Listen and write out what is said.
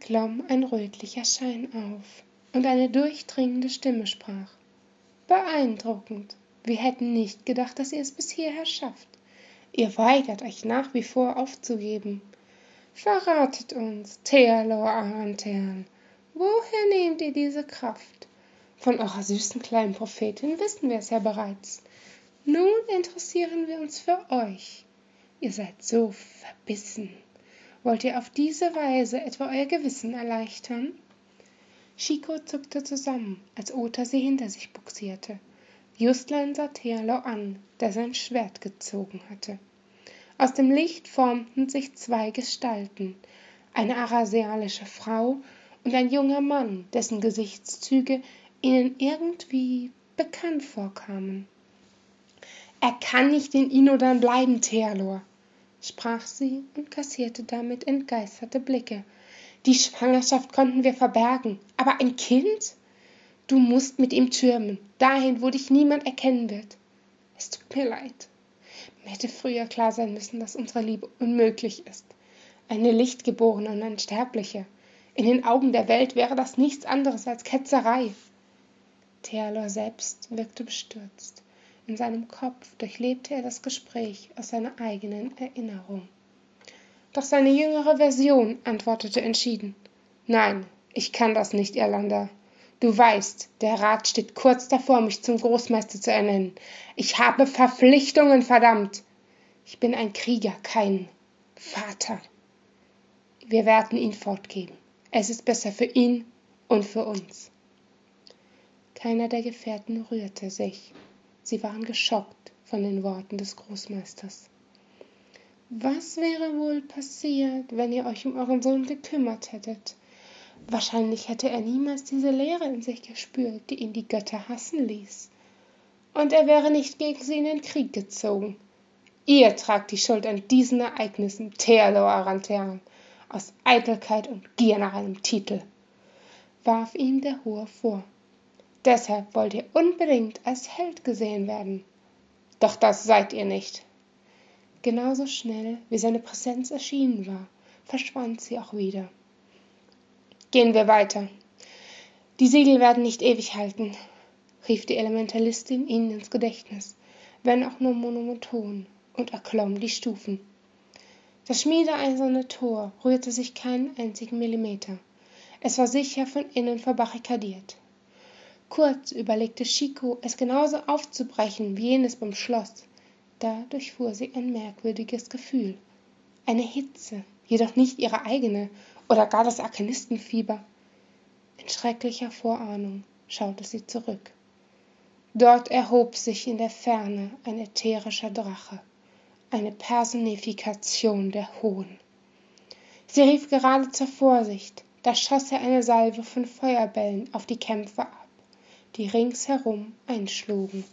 Klomm ein rötlicher Schein auf, und eine durchdringende Stimme sprach. Beeindruckend. Wir hätten nicht gedacht, dass ihr es bis hierher schafft. Ihr weigert euch nach wie vor aufzugeben. Verratet uns, Thealor Aranthean, woher nehmt ihr diese Kraft? Von eurer süßen kleinen Prophetin wissen wir es ja bereits. Nun interessieren wir uns für euch. Ihr seid so verbissen. Wollt ihr auf diese Weise etwa euer Gewissen erleichtern? Chico zuckte zusammen, als Ota sie hinter sich buxierte. Justlein sah Thealo an, der sein Schwert gezogen hatte. Aus dem Licht formten sich zwei Gestalten, eine arasialische Frau und ein junger Mann, dessen Gesichtszüge ihnen irgendwie bekannt vorkamen. Er kann nicht in Inodan bleiben, Thealor, sprach sie und kassierte damit entgeisterte Blicke. Die Schwangerschaft konnten wir verbergen, aber ein Kind? Du musst mit ihm türmen, dahin, wo dich niemand erkennen wird. Es tut mir leid. Mir hätte früher klar sein müssen, dass unsere Liebe unmöglich ist. Eine Lichtgeborene und ein Sterbliche. In den Augen der Welt wäre das nichts anderes als Ketzerei. Thealor selbst wirkte bestürzt. In seinem Kopf durchlebte er das Gespräch aus seiner eigenen Erinnerung. Doch seine jüngere Version antwortete entschieden. Nein, ich kann das nicht, Irlander. Du weißt, der Rat steht kurz davor, mich zum Großmeister zu ernennen. Ich habe Verpflichtungen, verdammt. Ich bin ein Krieger, kein Vater. Wir werden ihn fortgeben. Es ist besser für ihn und für uns. Keiner der Gefährten rührte sich. Sie waren geschockt von den Worten des Großmeisters. Was wäre wohl passiert, wenn ihr euch um euren Sohn gekümmert hättet? Wahrscheinlich hätte er niemals diese Leere in sich gespürt, die ihn die Götter hassen ließ. Und er wäre nicht gegen sie in den Krieg gezogen. Ihr tragt die Schuld an diesen Ereignissen, Theodor Aranthean, aus Eitelkeit und Gier nach einem Titel, warf ihm der Hohe vor. Deshalb wollt ihr unbedingt als Held gesehen werden. Doch das seid ihr nicht. Genauso schnell, wie seine Präsenz erschienen war, verschwand sie auch wieder. Gehen wir weiter. Die Siegel werden nicht ewig halten, rief die Elementalistin ihnen ins Gedächtnis, wenn auch nur monoton, und erklomm die Stufen. Das schmiedeeiserne Tor rührte sich keinen einzigen Millimeter. Es war sicher von innen verbarrikadiert. Kurz überlegte Chico, es genauso aufzubrechen wie jenes beim Schloss. Da durchfuhr sie ein merkwürdiges Gefühl. Eine Hitze, jedoch nicht ihre eigene oder gar das Arkanistenfieber. In schrecklicher Vorahnung schaute sie zurück. Dort erhob sich in der Ferne ein ätherischer Drache, eine Personifikation der Hohen. Sie rief gerade zur Vorsicht, da schoss er eine Salve von Feuerbällen auf die Kämpfer ab die ringsherum einschlugen